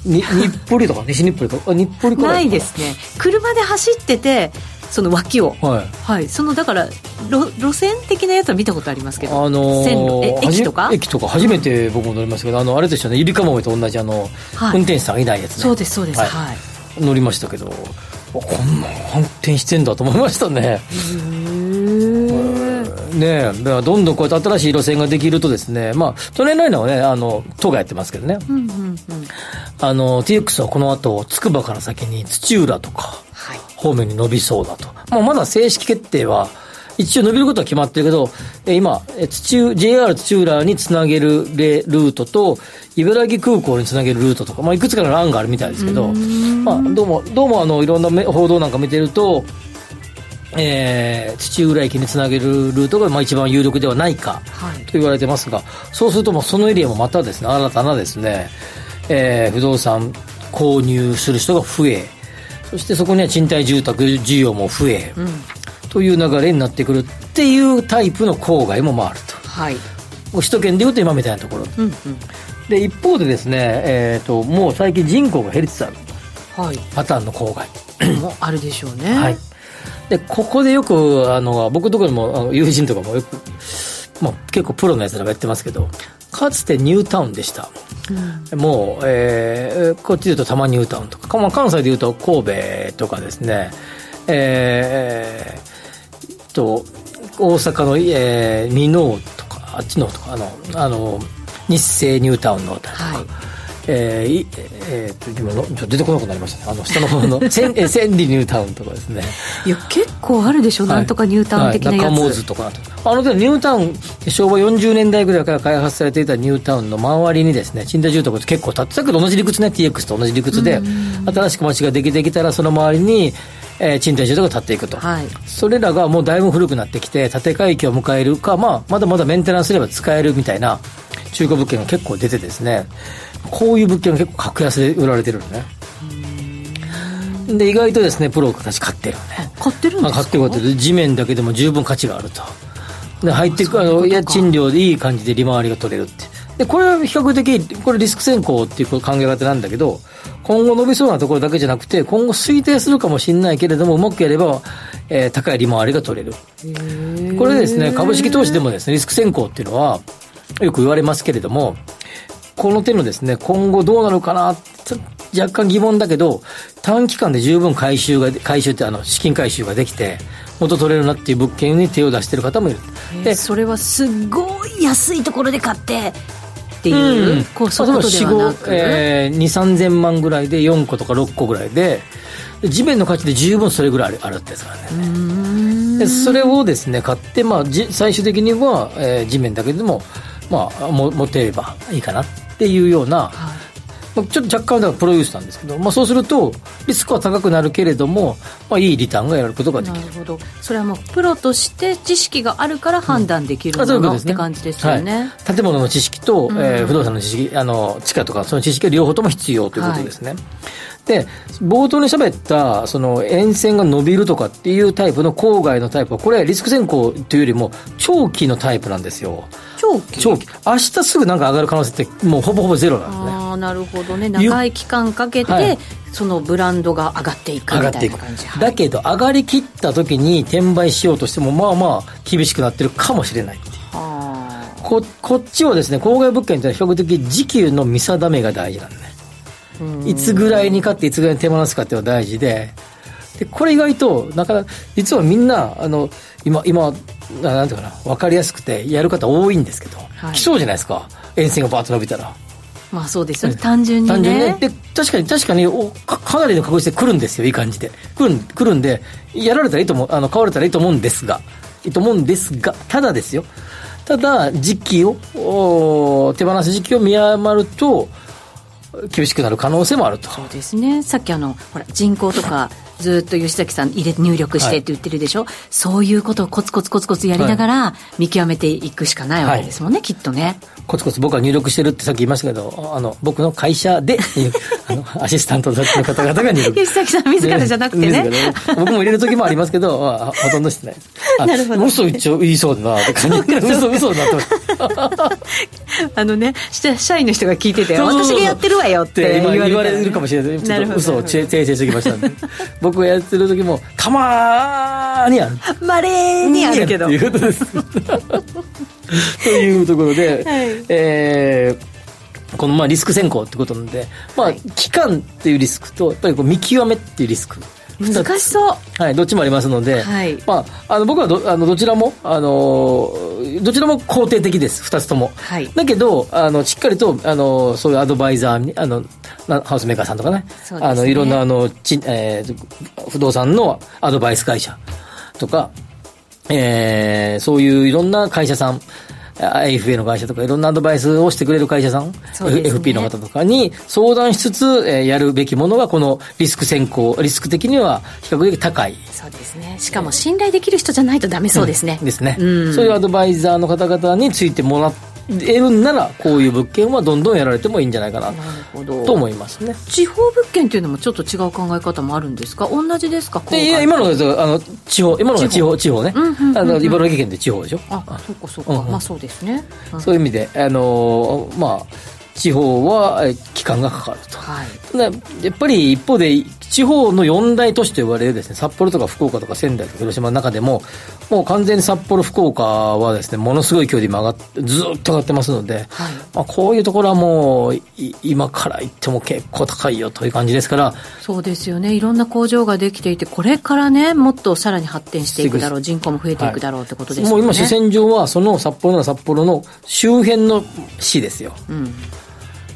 に日暮里とか？西日暮里とか？日暮里かないですね。車で走っててその脇を。はい、はい、そのだから路路線的なやつは見たことありますけど、あのー、線路。え駅とか？駅とか初めて僕も乗りましたけどあのあれですよね。ゆりかもめと同じあの、はい、運転手さんがいないやつね。そうですそうです。はい、はい、乗りましたけど。こんな運転してんだと思いましたね。へえねだからどんどんこうやって新しい路線ができるとですね、まあ、トレーンライナーはね、あの、都がやってますけどね。うんうんうん、あの、TX はこの後、つくばから先に土浦とか、方面に伸びそうだと。まあ、まだ正式決定は、一応伸びることは決まってるけど、え今、土 JR 土浦につなげるルートと、茨城空港につなげるルートとか、まあ、いくつかの案があるみたいですけど、まあ、どうも、どうもあの、いろんな報道なんか見てると、えー、土浦駅につなげるルートがまあ一番有力ではないかと言われてますが、はい、そうするともうそのエリアもまたですね新たなですね、えー、不動産購入する人が増えそしてそこには賃貸住宅需要も増え、うん、という流れになってくるっていうタイプの郊外もあると。はい。首都圏でいうと今みたいなところ、うんうん、で一方でですね、えーと、もう最近人口が減りつつある、はい、パターンの郊外。もあるでしょうね、はい、でここでよくあの僕のところにも友人とかもよく、まあ、結構プロのやつらがやってますけどかつてニュータウンでした、うん、もう、えー、こっちでいうと多摩ニュータウンとか、まあ、関西でいうと神戸とかですね。えー、と大阪の、えー、箕面とかあっちのとかあのあの日生ニュータウンのあたりとか、はいえーえー、今のちょ出てこなくなりましたね。あの下の方の 千え千里ニュータウンとかですね。いや結構あるでしょ、はい、なんとかニュータウン的なやつ、はい、中とかあのニュータウン昭和40年代ぐらいから開発されていたニュータウンの周りにですね賃貸住宅って結構建ってたけど同じ理屈ね TX と同じ理屈で新しく街ができてきたらその周りにえー、賃貸住宅が建っていくと、はい、それらがもうだいぶ古くなってきて建て替え期を迎えるか、まあ、まだまだメンテナンスすれば使えるみたいな中古物件が結構出てですねこういう物件が結構格安で売られてるのね。で意外とですねプロたち買ってるね。買ってるんですか？買ってる買ってる。地面だけでも十分価値があると。で入っていくあの家賃料でいい感じで利回りが取れるって。でこれは比較的これリスク先行っていう考え方なんだけど今後伸びそうなところだけじゃなくて今後推定するかもしれないけれどもうまくやれば、えー、高い利回りが取れる。これですね株式投資でもですねリスク先行っていうのはよく言われますけれどもこの手のですね今後どうなるかな若干疑問だけど短期間で十分回収が回収ってあの資金回収ができて元取れるなっていう物件に手を出してる方もいる。でそれはすごい安いところで買ってっていう、うん、こうそういうことではなく、えー、2 3 0 0 0万ぐらいで4個とか6個ぐらいで地面の価値で十分それぐらいあるってやつからね。でそれをですね買って、まあ、じ最終的には、えー、地面だけでも、まあ、も持てればいいかな。っていうような、はい。ちょっと若干だからプロデュースなんですけど、まあ、そうするとリスクは高くなるけれども、まあ、いいリターンがやることができる。なるほど。それはもうプロとして知識があるから判断できるもの、うんね、って感じですよね、はい、建物の知識と、えー、不動産の知識あの地価とかその知識が両方とも必要ということですね、はいで、冒頭に喋った、その沿線が伸びるとかっていうタイプの郊外のタイプは、これはリスク先行というよりも、長期のタイプなんですよ。長期？長期。明日すぐなんか上がる可能性って、もうほぼほぼゼロなんですね。ああ、なるほどね。長い期間かけて、はい、そのブランドが上がっていくみたいな感じ。上がっていく。だけど、上がりきった時に転売しようとしても、まあまあ、厳しくなってるかもしれないっていう。ここっちはですね郊外物件って比較的時給の見定めが大事なんで、ね、いつぐらいに買っていつぐらいに手放すかっていうのが大事ででこれ意外となかなか実はみんなあの今今なんていうかな分かりやすくてやる方多いんですけど、はい、来そうじゃないですか沿線がバーッと伸びたら。まあそうですよね、単純にね。単純にね。で、確かに、確かにおか、かなりの確率で来るんですよ、いい感じで。来る来るんで、やられたらいいと思う、あの、買われたらいいと思うんですが、いいと思うんですが、ただですよ。ただ、時期を、手放す時期を見誤ると、厳しくなる可能性もあると。そうですね。さっきあのほら人口とかずっと吉崎さん入れ入力してって言ってるでしょ、はい、そういうことをコツコツコツコツやりながら見極めていくしかないわけですもんね、はい、きっとね。コツコツ僕は入力してるってさっき言いましたけどあの僕の会社で あのアシスタントの方々が入力。吉崎さん自らじゃなくてね。僕も入れる時もありますけどほとんどしてないなるほど。嘘一応言いそうだなって感じ嘘嘘だと あのね社員の人が聞いてて私がやってるわよって言われるかもしれない。ちょっと嘘を訂正してきましたんで僕がやってる時もたまーにある。まれにあるけど。ということです。というところで、はい、えー、このまあリスク先行ってことなんで、まあ、期間っていうリスクとやっぱりこう見極めっていうリスク難しそう。はいどっちもありますので、はい、まあ、あの僕はどあのどちらもあのどちらも肯定的です。2つとも、はい、だけどあのしっかりとあのそういうアドバイザーにあのハウスメーカーさんとかね、ね、あのいろんなあのち、えー、不動産のアドバイス会社とか、えー、そういういろんな会社さん AFA の会社とかいろんなアドバイスをしてくれる会社さん、ね、FP の方とかに相談しつつ、えー、やるべきものがこのリスク先行リスク的には比較的高い。そうですね。しかも信頼できる人じゃないとダメそうですね、うん、ですね、うん、そういうアドバイザーの方々についてもらっ得るんならこういう物件はどんどんやられてもいいんじゃないかな。と思いますね。地方物件っていうのもちょっと違う考え方もあるんですか？同じですか？いや今のあの地方今のが地方。地方ね、あの茨城県で地方でしょ？あそっかそっか、うんうん、まあそうですね、うん、そういう意味であのー、まあ地方は期間がかかると、はい、やっぱり一方で地方の四大都市と呼ばれるですね札幌とか福岡とか仙台とか広島の中でももう完全に札幌福岡はですねものすごい勢いで今上がってずっと上がってますので、はい、まあ、こういうところはもう今から言っても結構高いよという感じですからそうですよね。いろんな工場ができていてこれからねもっとさらに発展していくだろう人口も増えていくだろうってことですよね、もう今主戦場はその札幌なら札幌の周辺の市ですよ、うん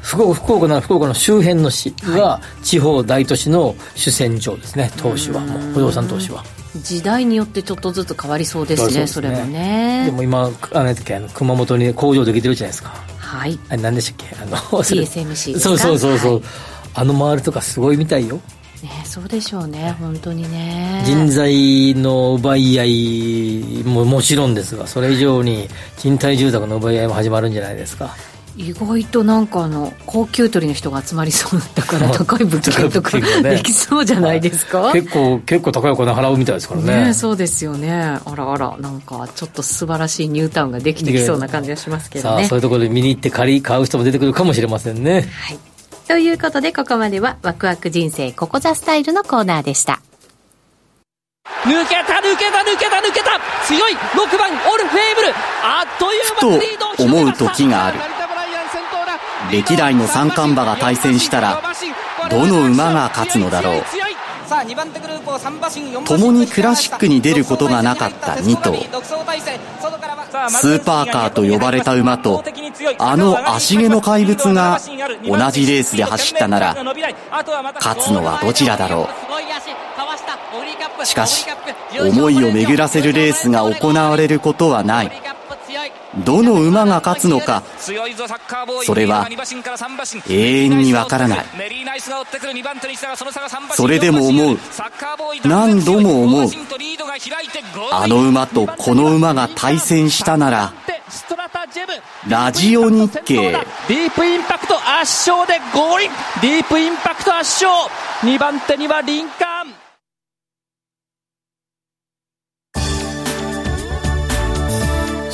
福岡福岡なら福岡の周辺の市が地方大都市の主戦場ですね投資はもう不動産投資は時代によってちょっとずつ変わりそうですね、そ、ね、れもね。でも今、あれあの熊本に工場できてるじゃないですか。はい。あれ何でしたっけ？あの、TSMC そうそうそうそう、はい、あの周りとかすごいみたいよ。ね、そうでしょうね、本当にね。人材の奪い合いももちろんですが、それ以上に賃貸住宅の奪い合いも始まるんじゃないですか。意外となんかあの高級取りの人が集まりそうだから 高い物件とかできそうじゃないですか、結構結構高いお金払うみたいですからね。ねそうですよね。あらあらなんかちょっと素晴らしいニュータウンができてきそうな感じがしますけどね。さあそういうところで見に行って借り買う人も出てくるかもしれませんね。はい。ということでここまではワクワク人生ここザスタイルのコーナーでした。抜けた抜けた抜けた抜けた強い6番オルフェーブル。あっという間にリードをと思う時がある歴代の三冠馬が対戦したらどの馬が勝つのだろう。共にクラシックに出ることがなかった2頭スーパーカーと呼ばれた馬とあの足毛の怪物が同じレースで走ったなら勝つのはどちらだろう。しかし思いを巡らせるレースが行われることはない。どの馬が勝つのか。それは永遠にわからない。それでも思う。何度も思う。あの馬とこの馬が対戦したならラジオ日経。ディープインパクト圧勝でゴールディープインパクト圧勝。2番手にはリンカーン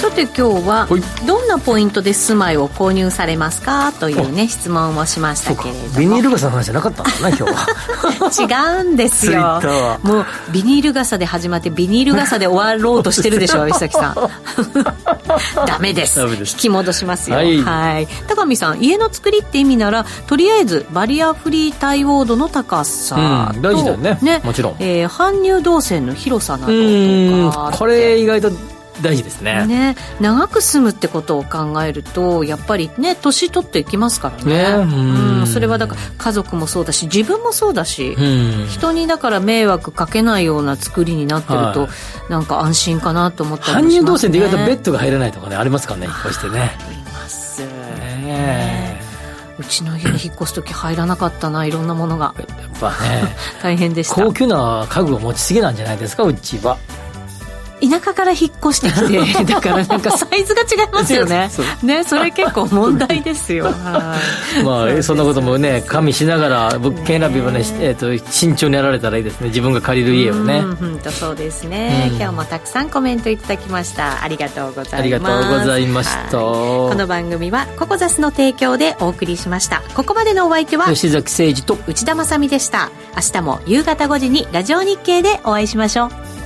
さて今日はどんなポイントで住まいを購入されますかというね質問をしましたけれども。ビニール傘の話じゃなかったんだな今日は。違うんですよ。もうビニール傘で始まってビニール傘で終わろうとしてるでしょ 石崎さん。ダメです。引き戻しますよ。はい。高見さん家の作りって意味ならとりあえずバリアフリー対応度の高さと、うん、大事だよね。ねもちろん、えー、搬入動線の広さなどとかこれ意外と大事ですね。ね。長く住むってことを考えるとやっぱりね年取っていきますからね、ね、うん。それはだから家族もそうだし自分もそうだし人にだから迷惑かけないような作りになってると、はい、なんか安心かなと思ったりもします、ね、搬入動線で意外とベッドが入らないとかねありますからね引っ越してね。あります。ねうちの家に引っ越す時入らなかったないろんなものが。やっぱね。大変でした。高級な家具を持ちすぎなんじゃないですかうちは田舎から引っ越してきて だからなんかサイズが違いますよね。ねそれ結構問題ですよ。まあそんなこともね加味しながら物件選びもね、えーと、慎重にやられたらいいですね。自分が借りる家をね。本当そうですね、うん、今日もたくさんコメントいただきました。ありがとうございます。ありがとうございました。この番組はココザスの提供でお送りしました。ここまでのお相手は吉崎誠二と内田まさでした。明日も夕方5時にラジオ日経でお会いしましょう